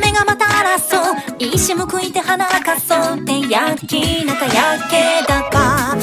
目がまた争う。いいしくいて花かそう。ってやる気なんかやけだか。